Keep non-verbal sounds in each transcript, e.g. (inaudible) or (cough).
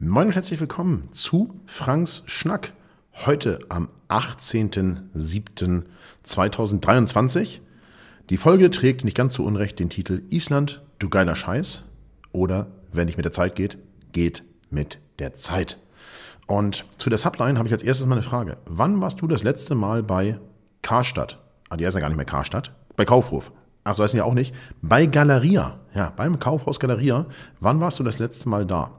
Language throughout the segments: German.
Moin und herzlich willkommen zu Franks Schnack. Heute am 18.07.2023. Die Folge trägt nicht ganz zu Unrecht den Titel Island, du geiler Scheiß. Oder, wenn nicht mit der Zeit geht, geht mit der Zeit. Und zu der Subline habe ich als erstes mal eine Frage. Wann warst du das letzte Mal bei Karstadt? Ah, die heißt ja gar nicht mehr Karstadt. Bei Kaufhof. Ach, so heißen ja auch nicht. Bei Galeria. Ja, beim Kaufhaus Galeria. Wann warst du das letzte Mal da?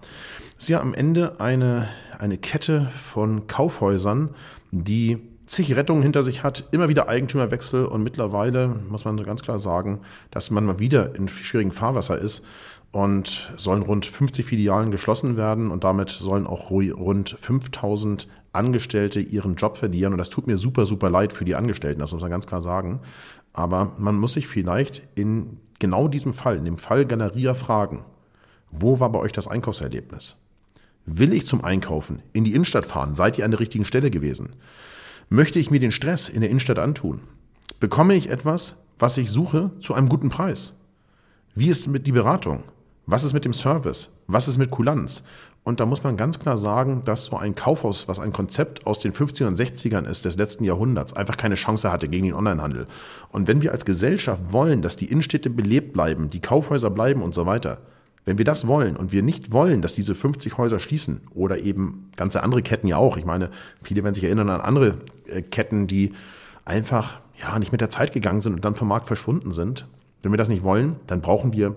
Das ist ja am Ende eine, eine Kette von Kaufhäusern, die zig Rettungen hinter sich hat, immer wieder Eigentümerwechsel und mittlerweile muss man ganz klar sagen, dass man mal wieder in schwierigen Fahrwasser ist und sollen rund 50 Filialen geschlossen werden und damit sollen auch rund 5000 Angestellte ihren Job verlieren und das tut mir super, super leid für die Angestellten, das muss man ganz klar sagen. Aber man muss sich vielleicht in genau diesem Fall, in dem Fall Galeria fragen, wo war bei euch das Einkaufserlebnis? Will ich zum Einkaufen in die Innenstadt fahren? Seid ihr an der richtigen Stelle gewesen? Möchte ich mir den Stress in der Innenstadt antun? Bekomme ich etwas, was ich suche, zu einem guten Preis? Wie ist mit die Beratung? Was ist mit dem Service? Was ist mit Kulanz? Und da muss man ganz klar sagen, dass so ein Kaufhaus, was ein Konzept aus den 50ern und 60ern ist, des letzten Jahrhunderts, einfach keine Chance hatte gegen den Onlinehandel. Und wenn wir als Gesellschaft wollen, dass die Innenstädte belebt bleiben, die Kaufhäuser bleiben und so weiter, wenn wir das wollen und wir nicht wollen, dass diese 50 Häuser schließen oder eben ganze andere Ketten ja auch, ich meine, viele werden sich erinnern an andere äh, Ketten, die einfach ja nicht mit der Zeit gegangen sind und dann vom Markt verschwunden sind. Wenn wir das nicht wollen, dann brauchen wir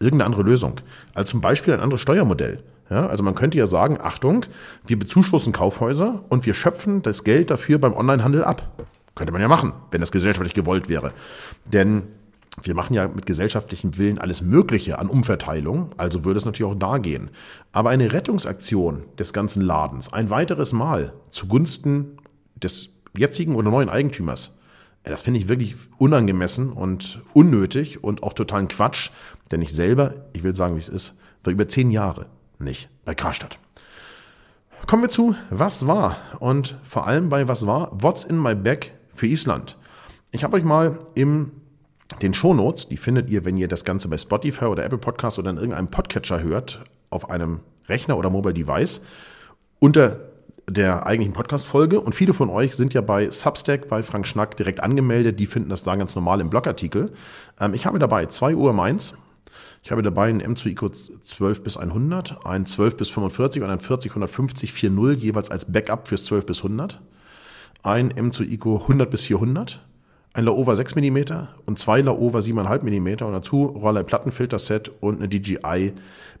irgendeine andere Lösung. Also zum Beispiel ein anderes Steuermodell. Ja, also man könnte ja sagen, Achtung, wir bezuschussen Kaufhäuser und wir schöpfen das Geld dafür beim Onlinehandel ab. Könnte man ja machen, wenn das gesellschaftlich gewollt wäre. Denn wir machen ja mit gesellschaftlichem Willen alles Mögliche an Umverteilung, also würde es natürlich auch da gehen. Aber eine Rettungsaktion des ganzen Ladens, ein weiteres Mal zugunsten des jetzigen oder neuen Eigentümers, das finde ich wirklich unangemessen und unnötig und auch totalen Quatsch, denn ich selber, ich will sagen, wie es ist, war über zehn Jahre nicht bei Karstadt. Kommen wir zu Was war und vor allem bei Was war, What's in my bag für Island. Ich habe euch mal im den Shownotes, die findet ihr, wenn ihr das Ganze bei Spotify oder Apple Podcast oder in irgendeinem Podcatcher hört, auf einem Rechner oder Mobile Device, unter der eigentlichen Podcast-Folge. Und viele von euch sind ja bei Substack, bei Frank Schnack direkt angemeldet. Die finden das da ganz normal im Blogartikel. Ähm, ich habe dabei 2 Uhr Mainz. Ich habe dabei einen M2 ICO 12 bis 100, ein 12 bis 45 und ein 40 150 4.0 jeweils als Backup fürs 12 bis 100. Ein M2 ICO 100 bis 400 ein Laowa 6 mm und zwei Laowa 7,5 mm und dazu Roller Plattenfilterset und eine DJI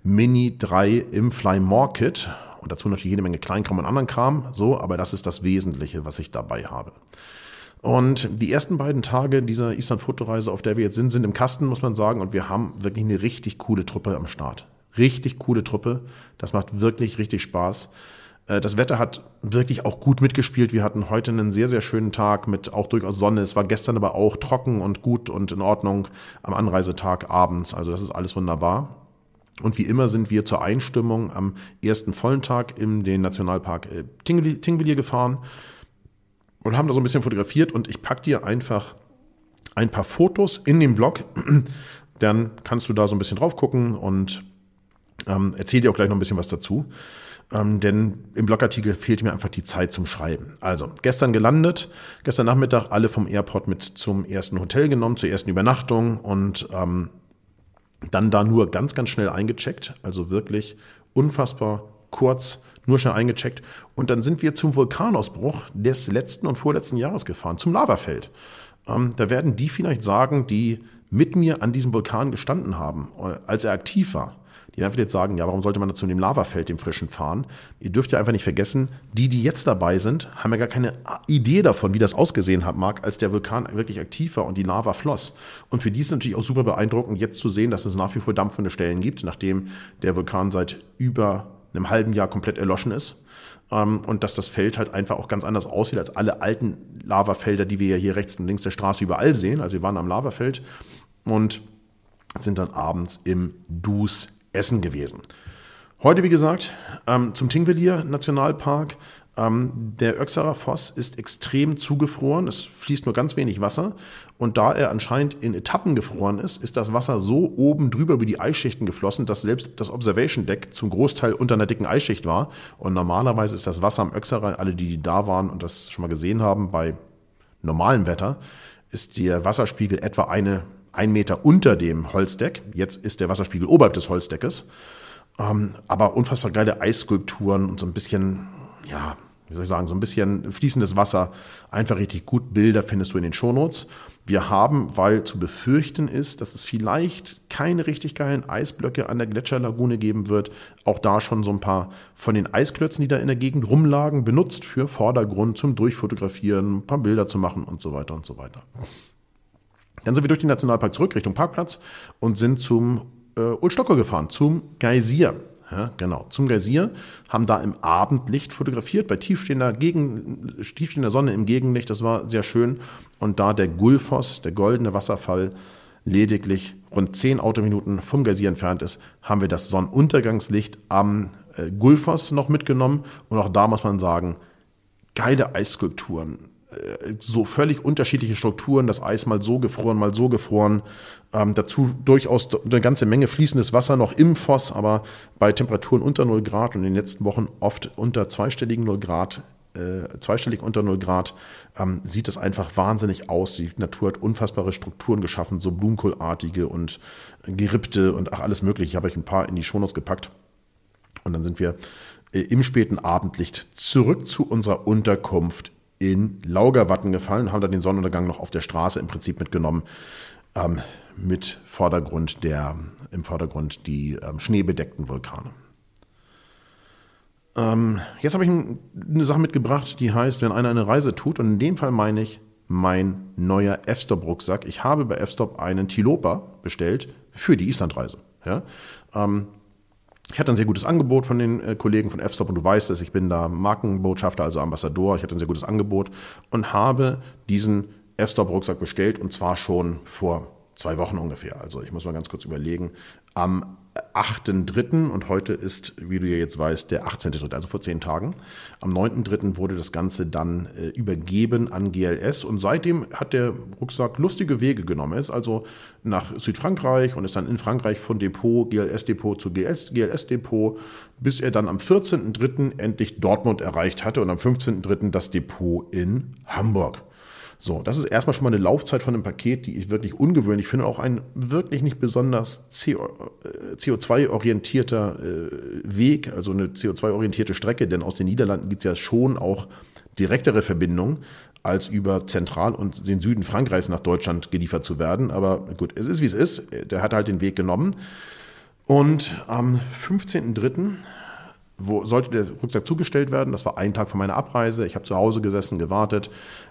Mini 3 im Fly More Kit und dazu natürlich jede Menge Kleinkram und anderen Kram, so, aber das ist das Wesentliche, was ich dabei habe. Und die ersten beiden Tage dieser Island-Fotoreise, auf der wir jetzt sind, sind im Kasten, muss man sagen. Und wir haben wirklich eine richtig coole Truppe am Start. Richtig coole Truppe. Das macht wirklich richtig Spaß. Äh, das Wetter hat wirklich auch gut mitgespielt. Wir hatten heute einen sehr, sehr schönen Tag mit auch durchaus Sonne. Es war gestern aber auch trocken und gut und in Ordnung am Anreisetag abends. Also das ist alles wunderbar. Und wie immer sind wir zur Einstimmung am ersten vollen Tag in den Nationalpark äh, Tingvilliers gefahren und haben da so ein bisschen fotografiert und ich packe dir einfach ein paar Fotos in den Blog. (clears throat) Dann kannst du da so ein bisschen drauf gucken und ähm, erzähl dir auch gleich noch ein bisschen was dazu. Ähm, denn im Blogartikel fehlt mir einfach die Zeit zum Schreiben. Also, gestern gelandet, gestern Nachmittag alle vom Airport mit zum ersten Hotel genommen, zur ersten Übernachtung und ähm, dann da nur ganz, ganz schnell eingecheckt. Also wirklich unfassbar kurz, nur schnell eingecheckt. Und dann sind wir zum Vulkanausbruch des letzten und vorletzten Jahres gefahren, zum Lavafeld. Ähm, da werden die vielleicht sagen, die mit mir an diesem Vulkan gestanden haben, äh, als er aktiv war die einfach jetzt sagen, ja, warum sollte man zu dem Lavafeld, dem frischen, fahren? Ihr dürft ja einfach nicht vergessen, die, die jetzt dabei sind, haben ja gar keine Idee davon, wie das ausgesehen hat, mag, als der Vulkan wirklich aktiv war und die Lava floss. Und für die ist es natürlich auch super beeindruckend, jetzt zu sehen, dass es nach wie vor dampfende Stellen gibt, nachdem der Vulkan seit über einem halben Jahr komplett erloschen ist. Ähm, und dass das Feld halt einfach auch ganz anders aussieht als alle alten Lavafelder, die wir ja hier rechts und links der Straße überall sehen. Also wir waren am Lavafeld und sind dann abends im Dus Essen gewesen. Heute, wie gesagt, ähm, zum Tingvellir Nationalpark. Ähm, der Öxerer Foss ist extrem zugefroren. Es fließt nur ganz wenig Wasser. Und da er anscheinend in Etappen gefroren ist, ist das Wasser so oben drüber über die Eisschichten geflossen, dass selbst das Observation Deck zum Großteil unter einer dicken Eisschicht war. Und normalerweise ist das Wasser am Öxerer, alle, die, die da waren und das schon mal gesehen haben, bei normalem Wetter, ist der Wasserspiegel etwa eine, ein Meter unter dem Holzdeck. Jetzt ist der Wasserspiegel oberhalb des Holzdeckes. Ähm, aber unfassbar geile Eisskulpturen und so ein bisschen, ja, wie soll ich sagen, so ein bisschen fließendes Wasser. Einfach richtig gut. Bilder findest du in den Shownotes. Wir haben, weil zu befürchten ist, dass es vielleicht keine richtig geilen Eisblöcke an der Gletscherlagune geben wird, auch da schon so ein paar von den Eisklötzen, die da in der Gegend rumlagen, benutzt für Vordergrund zum Durchfotografieren, ein paar Bilder zu machen und so weiter und so weiter. Dann sind wir durch den Nationalpark zurück Richtung Parkplatz und sind zum äh, Ulstocker gefahren, zum Geysir. Ja, genau, zum Geysir, haben da im Abendlicht fotografiert, bei tiefstehender, Gegen, tiefstehender Sonne im Gegenlicht, das war sehr schön. Und da der Gulfos, der goldene Wasserfall, lediglich rund 10 Autominuten vom Geysir entfernt ist, haben wir das Sonnenuntergangslicht am äh, Gulfos noch mitgenommen. Und auch da muss man sagen, geile Eisskulpturen, so völlig unterschiedliche Strukturen, das Eis mal so gefroren, mal so gefroren. Ähm, dazu durchaus eine ganze Menge fließendes Wasser noch im Foss, aber bei Temperaturen unter 0 Grad und in den letzten Wochen oft unter zweistelligen 0 Grad, äh, zweistellig unter 0 Grad, ähm, sieht es einfach wahnsinnig aus. Die Natur hat unfassbare Strukturen geschaffen, so Blumenkohlartige und gerippte und ach, alles mögliche. Ich habe euch ein paar in die Shownotes gepackt. Und dann sind wir äh, im späten Abendlicht zurück zu unserer Unterkunft in Laugerwatten gefallen, haben da den Sonnenuntergang noch auf der Straße im Prinzip mitgenommen. Ähm, mit Vordergrund der, im Vordergrund die ähm, schneebedeckten Vulkane. Ähm, jetzt habe ich eine Sache mitgebracht, die heißt, wenn einer eine Reise tut, und in dem Fall meine ich mein neuer F-Stop-Rucksack. Ich habe bei F-Stop einen Tilopa bestellt für die Islandreise. Ja? Ähm, ich hatte ein sehr gutes Angebot von den äh, Kollegen von F-Stop und du weißt es, ich bin da Markenbotschafter, also Ambassador. Ich hatte ein sehr gutes Angebot und habe diesen F-Stop-Rucksack bestellt und zwar schon vor zwei Wochen ungefähr. Also ich muss mal ganz kurz überlegen. Am 8.3. und heute ist, wie du ja jetzt weißt, der 18.3., also vor zehn Tagen. Am 9.3. wurde das Ganze dann äh, übergeben an GLS und seitdem hat der Rucksack lustige Wege genommen. Er ist also nach Südfrankreich und ist dann in Frankreich von Depot, GLS-Depot zu GLS-Depot, bis er dann am 14.3. endlich Dortmund erreicht hatte und am 15.3. das Depot in Hamburg. So, das ist erstmal schon mal eine Laufzeit von einem Paket, die ich wirklich ungewöhnlich finde, auch ein wirklich nicht besonders CO2-orientierter äh, äh, Weg, also eine CO2-orientierte Strecke, denn aus den Niederlanden gibt es ja schon auch direktere Verbindungen, als über Zentral- und den Süden Frankreichs nach Deutschland geliefert zu werden. Aber gut, es ist wie es ist. Der hat halt den Weg genommen. Und am 15.03 wo sollte der Rucksack zugestellt werden. Das war ein Tag vor meiner Abreise. Ich habe zu Hause gesessen, gewartet.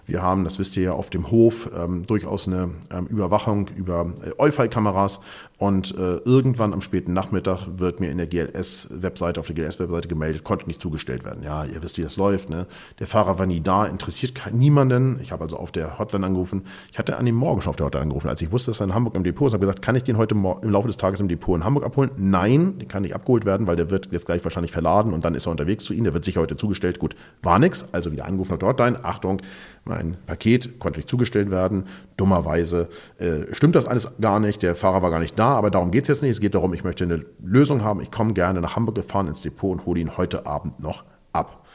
Wir haben, das wisst ihr ja, auf dem Hof ähm, durchaus eine ähm, Überwachung über äh, Eufy-Kameras. Und äh, irgendwann am späten Nachmittag wird mir in der GLS-Webseite, auf der GLS-Webseite gemeldet, konnte nicht zugestellt werden. Ja, ihr wisst, wie das läuft. Ne? Der Fahrer war nie da, interessiert niemanden. Ich habe also auf der Hotline angerufen. Ich hatte an dem Morgen schon auf der Hotline angerufen, als ich wusste, dass er in Hamburg im Depot ist. habe gesagt, kann ich den heute im Laufe des Tages im Depot in Hamburg abholen? Nein, den kann nicht abgeholt werden, weil der wird jetzt gleich wahrscheinlich verladen und dann ist er unterwegs zu Ihnen. Der wird sicher heute zugestellt. Gut, war nichts. Also wieder angerufen auf Hotline. Achtung, mein Paket konnte nicht zugestellt werden. Dummerweise äh, stimmt das alles gar nicht. Der Fahrer war gar nicht da, aber darum geht es jetzt nicht. Es geht darum, ich möchte eine Lösung haben. Ich komme gerne nach Hamburg gefahren ins Depot und hole ihn heute Abend noch ab.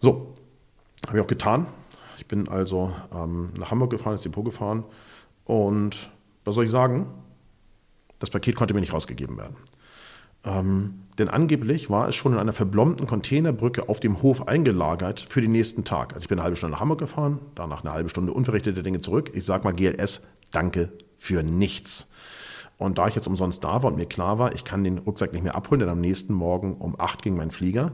So, habe ich auch getan. Ich bin also ähm, nach Hamburg gefahren, ins Depot gefahren und was soll ich sagen? Das Paket konnte mir nicht rausgegeben werden. Ähm, denn angeblich war es schon in einer verblombten Containerbrücke auf dem Hof eingelagert für den nächsten Tag. Also ich bin eine halbe Stunde nach Hamburg gefahren, danach eine halbe Stunde unverrichtete Dinge zurück. Ich sage mal GLS, danke für nichts. Und da ich jetzt umsonst da war und mir klar war, ich kann den Rucksack nicht mehr abholen, denn am nächsten Morgen um 8 ging mein Flieger,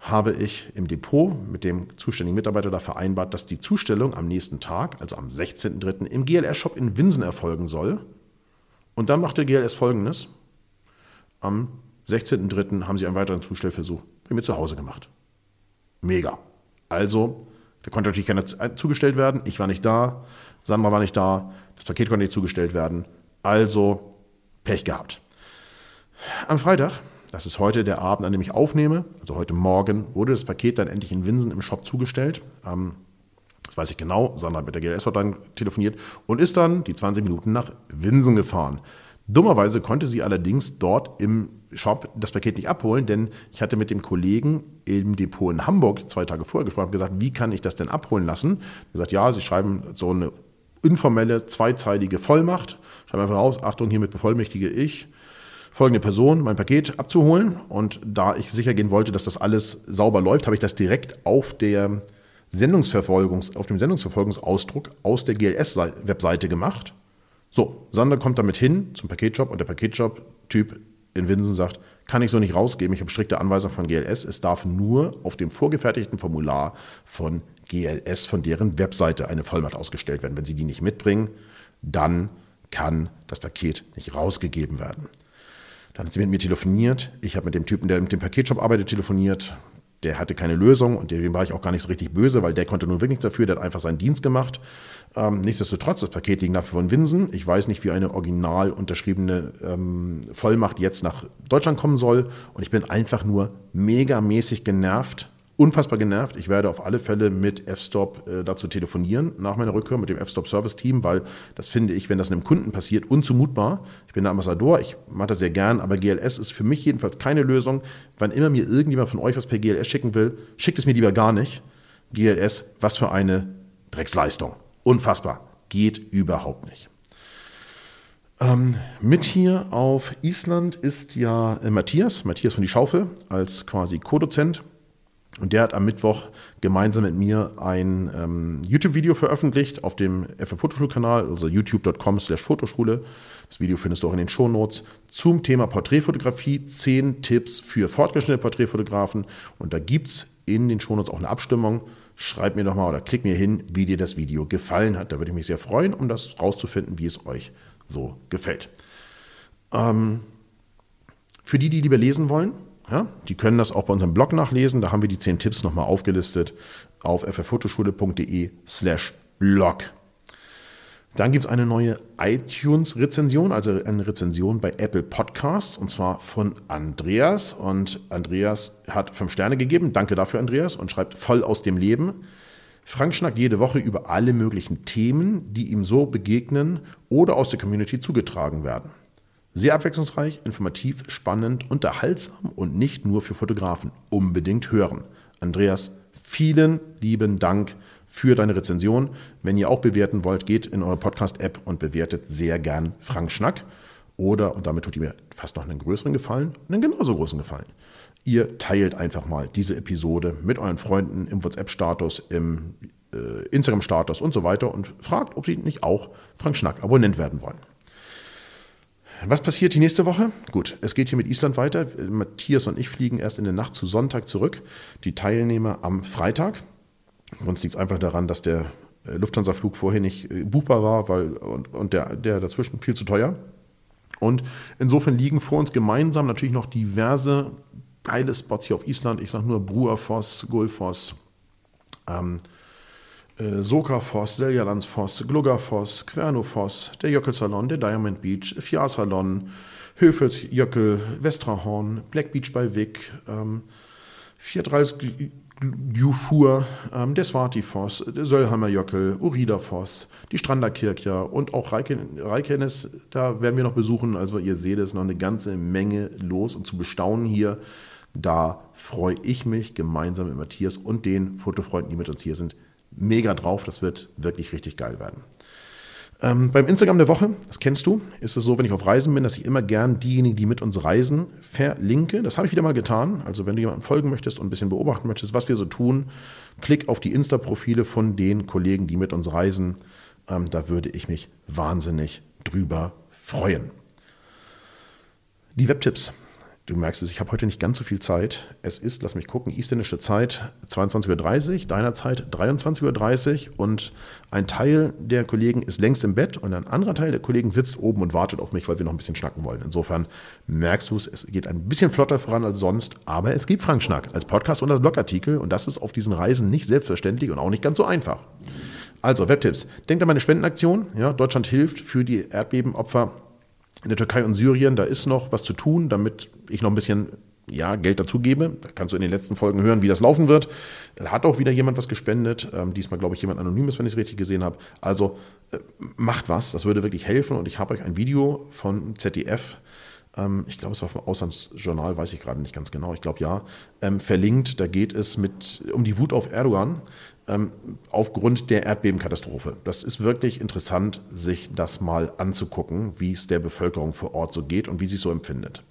habe ich im Depot mit dem zuständigen Mitarbeiter da vereinbart, dass die Zustellung am nächsten Tag, also am 16.03. im GLS-Shop in Winsen erfolgen soll. Und dann machte GLS folgendes. Am 16.03. haben sie einen weiteren Zustellversuch bei mir zu Hause gemacht. Mega. Also, da konnte natürlich keiner zugestellt werden. Ich war nicht da. Sandra war nicht da. Das Paket konnte nicht zugestellt werden. Also, Pech gehabt. Am Freitag das ist heute der Abend, an dem ich aufnehme, also heute Morgen, wurde das Paket dann endlich in Winsen im Shop zugestellt. Ähm, das weiß ich genau. Sandra hat mit der GLS dann telefoniert und ist dann die 20 Minuten nach Winsen gefahren. Dummerweise konnte sie allerdings dort im Shop das Paket nicht abholen, denn ich hatte mit dem Kollegen im Depot in Hamburg zwei Tage vorher gesprochen und gesagt, wie kann ich das denn abholen lassen? Er gesagt, ja, sie schreiben so eine informelle, zweizeilige Vollmacht. Schreiben einfach raus, Achtung, hiermit bevollmächtige ich folgende Person mein Paket abzuholen. Und da ich sicher gehen wollte, dass das alles sauber läuft, habe ich das direkt auf der Sendungsverfolgungs, auf dem Sendungsverfolgungsausdruck aus der GLS-Webseite gemacht. So, Sander kommt damit hin zum Paketshop und der Paketshop-Typ in Winsen sagt, kann ich so nicht rausgeben, ich habe strikte Anweisung von GLS, es darf nur auf dem vorgefertigten Formular von GLS, von deren Webseite eine Vollmacht ausgestellt werden. Wenn Sie die nicht mitbringen, dann kann das Paket nicht rausgegeben werden. Dann hat sie mit mir telefoniert. Ich habe mit dem Typen, der mit dem Paketshop arbeitet, telefoniert. Der hatte keine Lösung und dem war ich auch gar nicht so richtig böse, weil der konnte nun wirklich nichts dafür, der hat einfach seinen Dienst gemacht. Ähm, nichtsdestotrotz, das Paket liegt nach von Winsen. Ich weiß nicht, wie eine original unterschriebene ähm, Vollmacht jetzt nach Deutschland kommen soll. Und ich bin einfach nur megamäßig genervt, unfassbar genervt. Ich werde auf alle Fälle mit F-Stop äh, dazu telefonieren, nach meiner Rückkehr mit dem F-Stop-Service-Team, weil das finde ich, wenn das einem Kunden passiert, unzumutbar. Ich bin der Ambassador, ich mache das sehr gern, aber GLS ist für mich jedenfalls keine Lösung. Wann immer mir irgendjemand von euch was per GLS schicken will, schickt es mir lieber gar nicht. GLS, was für eine Drecksleistung. Unfassbar. Geht überhaupt nicht. Ähm, mit hier auf Island ist ja äh, Matthias, Matthias von die Schaufel, als quasi Co-Dozent. Und der hat am Mittwoch gemeinsam mit mir ein ähm, YouTube-Video veröffentlicht auf dem FF Fotoschulkanal, also youtube.com slash Fotoschule. Das Video findest du auch in den Shownotes zum Thema Porträtfotografie. Zehn Tipps für fortgeschrittene Porträtfotografen. Und da gibt es in den Shownotes auch eine Abstimmung. Schreib mir doch mal oder klick mir hin, wie dir das Video gefallen hat. Da würde ich mich sehr freuen, um das rauszufinden, wie es euch so gefällt. Ähm, für die, die lieber lesen wollen, ja, die können das auch bei unserem Blog nachlesen. Da haben wir die zehn Tipps nochmal aufgelistet auf fffotoschule.de slash blog. Dann gibt es eine neue iTunes-Rezension, also eine Rezension bei Apple Podcasts, und zwar von Andreas. Und Andreas hat fünf Sterne gegeben. Danke dafür, Andreas, und schreibt voll aus dem Leben. Frank schnackt jede Woche über alle möglichen Themen, die ihm so begegnen oder aus der Community zugetragen werden. Sehr abwechslungsreich, informativ, spannend, unterhaltsam und nicht nur für Fotografen. Unbedingt hören. Andreas, vielen lieben Dank für deine Rezension. Wenn ihr auch bewerten wollt, geht in eure Podcast-App und bewertet sehr gern Frank Schnack. Oder, und damit tut ihr mir fast noch einen größeren Gefallen, einen genauso großen Gefallen. Ihr teilt einfach mal diese Episode mit euren Freunden im WhatsApp-Status, im äh, Instagram-Status und so weiter und fragt, ob sie nicht auch Frank Schnack Abonnent werden wollen. Was passiert die nächste Woche? Gut, es geht hier mit Island weiter. Matthias und ich fliegen erst in der Nacht zu Sonntag zurück. Die Teilnehmer am Freitag. Uns liegt es einfach daran, dass der äh, Lufthansa-Flug vorher nicht äh, buchbar war weil, und, und der, der dazwischen viel zu teuer. Und insofern liegen vor uns gemeinsam natürlich noch diverse geile Spots hier auf Island. Ich sage nur Bruafoss, Gullfoss, ähm, äh, Sokafoss, Seljalandsfoss, Gluggerfoss, Quernofoss, der Jöckelsalon, der Diamond Beach, Fjarsalon, Höfelsjöckel, Westrahorn, Black Beach bei Wick, ähm, Viertreis Jufur, ähm, der Svartifoss, der Söllheimer Jöckel, Uridafoss, die Stranderkirche und auch Reikenes, da werden wir noch besuchen. Also ihr seht es, noch eine ganze Menge los und zu bestaunen hier. Da freue ich mich gemeinsam mit Matthias und den Fotofreunden, die mit uns hier sind, mega drauf. Das wird wirklich richtig geil werden. Ähm, beim Instagram der Woche, das kennst du, ist es so, wenn ich auf Reisen bin, dass ich immer gern diejenigen, die mit uns reisen, verlinke. Das habe ich wieder mal getan. Also wenn du jemandem folgen möchtest und ein bisschen beobachten möchtest, was wir so tun, klick auf die Insta-Profile von den Kollegen, die mit uns reisen. Ähm, da würde ich mich wahnsinnig drüber freuen. Die Webtipps. Du merkst es, ich habe heute nicht ganz so viel Zeit. Es ist, lass mich gucken, isländische Zeit 22.30 Uhr, deiner Zeit 23.30 Uhr und ein Teil der Kollegen ist längst im Bett und ein anderer Teil der Kollegen sitzt oben und wartet auf mich, weil wir noch ein bisschen schnacken wollen. Insofern merkst du es, es geht ein bisschen flotter voran als sonst, aber es gibt Frank Schnack als Podcast und als Blogartikel und das ist auf diesen Reisen nicht selbstverständlich und auch nicht ganz so einfach. Also, Webtipps. Denkt an meine Spendenaktion. Ja, Deutschland hilft für die Erdbebenopfer in der Türkei und Syrien, da ist noch was zu tun, damit ich noch ein bisschen ja, Geld dazugebe. Da kannst du in den letzten Folgen hören, wie das laufen wird. Da hat auch wieder jemand was gespendet. Ähm, diesmal, glaube ich, jemand Anonymes, wenn ich es richtig gesehen habe. Also äh, macht was, das würde wirklich helfen. Und ich habe euch ein Video von ZDF, ähm, ich glaube, es war vom Auslandsjournal, weiß ich gerade nicht ganz genau, ich glaube ja, ähm, verlinkt. Da geht es mit, um die Wut auf Erdogan aufgrund der Erdbebenkatastrophe. Das ist wirklich interessant, sich das mal anzugucken, wie es der Bevölkerung vor Ort so geht und wie sie es so empfindet.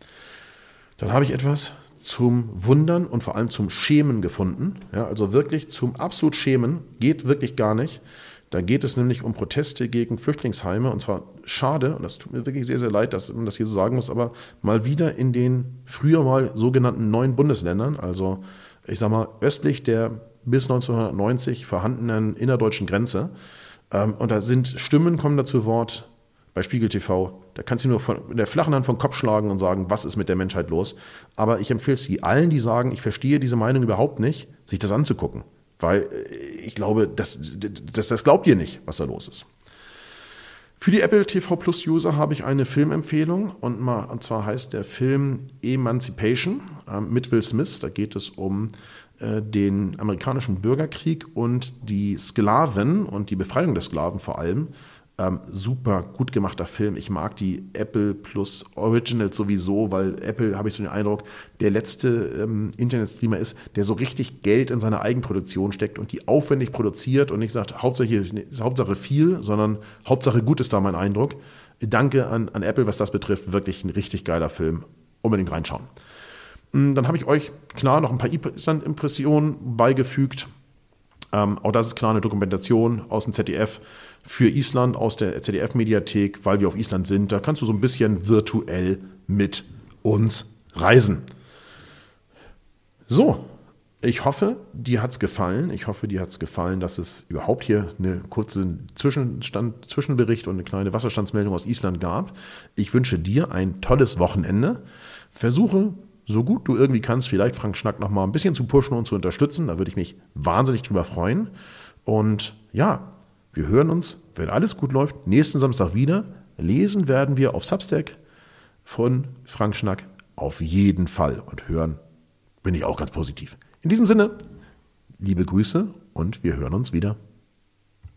Dann habe ich etwas zum Wundern und vor allem zum Schämen gefunden. Ja, also wirklich zum absolut Schämen geht wirklich gar nicht. Da geht es nämlich um Proteste gegen Flüchtlingsheime und zwar schade, und das tut mir wirklich sehr, sehr leid, dass man das hier so sagen muss, aber mal wieder in den früher mal sogenannten neuen Bundesländern, also ich sag mal östlich der bis 1990 vorhandenen innerdeutschen Grenze. Ähm, und da sind Stimmen, kommen da zu Wort bei Spiegel TV. Da kannst du nur von, in der flachen Hand vom Kopf schlagen und sagen, was ist mit der Menschheit los. Aber ich empfehle es allen, die sagen, ich verstehe diese Meinung überhaupt nicht, sich das anzugucken. Weil äh, ich glaube, das, das, das glaubt ihr nicht, was da los ist. Für die Apple TV Plus User habe ich eine Filmempfehlung und, mal, und zwar heißt der Film Emancipation äh, mit Will Smith. Da geht es um den amerikanischen Bürgerkrieg und die Sklaven und die Befreiung der Sklaven vor allem. Ähm, super gut gemachter Film. Ich mag die Apple Plus Originals sowieso, weil Apple, habe ich so den Eindruck, der letzte ähm, Internetstreamer ist, der so richtig Geld in seine Eigenproduktion steckt und die aufwendig produziert und nicht sagt, Hauptsache, Hauptsache viel, sondern Hauptsache gut ist da mein Eindruck. Danke an, an Apple, was das betrifft. Wirklich ein richtig geiler Film. Unbedingt reinschauen. Hm, dann habe ich euch klar noch ein paar Island-Impressionen beigefügt. Ähm, auch das ist klar eine Dokumentation aus dem ZDF für Island, aus der ZDF-Mediathek, weil wir auf Island sind. Da kannst du so ein bisschen virtuell mit uns reisen. So, ich hoffe, dir hat es gefallen. Ich hoffe, dir hat es gefallen, dass es überhaupt hier eine kurze Zwischenstand, Zwischenbericht und eine kleine Wasserstandsmeldung aus Island gab. Ich wünsche dir ein tolles Wochenende. Versuche so gut du irgendwie kannst, vielleicht Frank Schnack noch mal ein bisschen zu pushen und zu unterstützen. Da würde ich mich wahnsinnig drüber freuen. Und ja, wir hören uns, wenn alles gut läuft, nächsten Samstag wieder. Lesen werden wir auf Substack von Frank Schnack auf jeden Fall und hören bin ich auch ganz positiv. In diesem Sinne, liebe Grüße und wir hören uns wieder.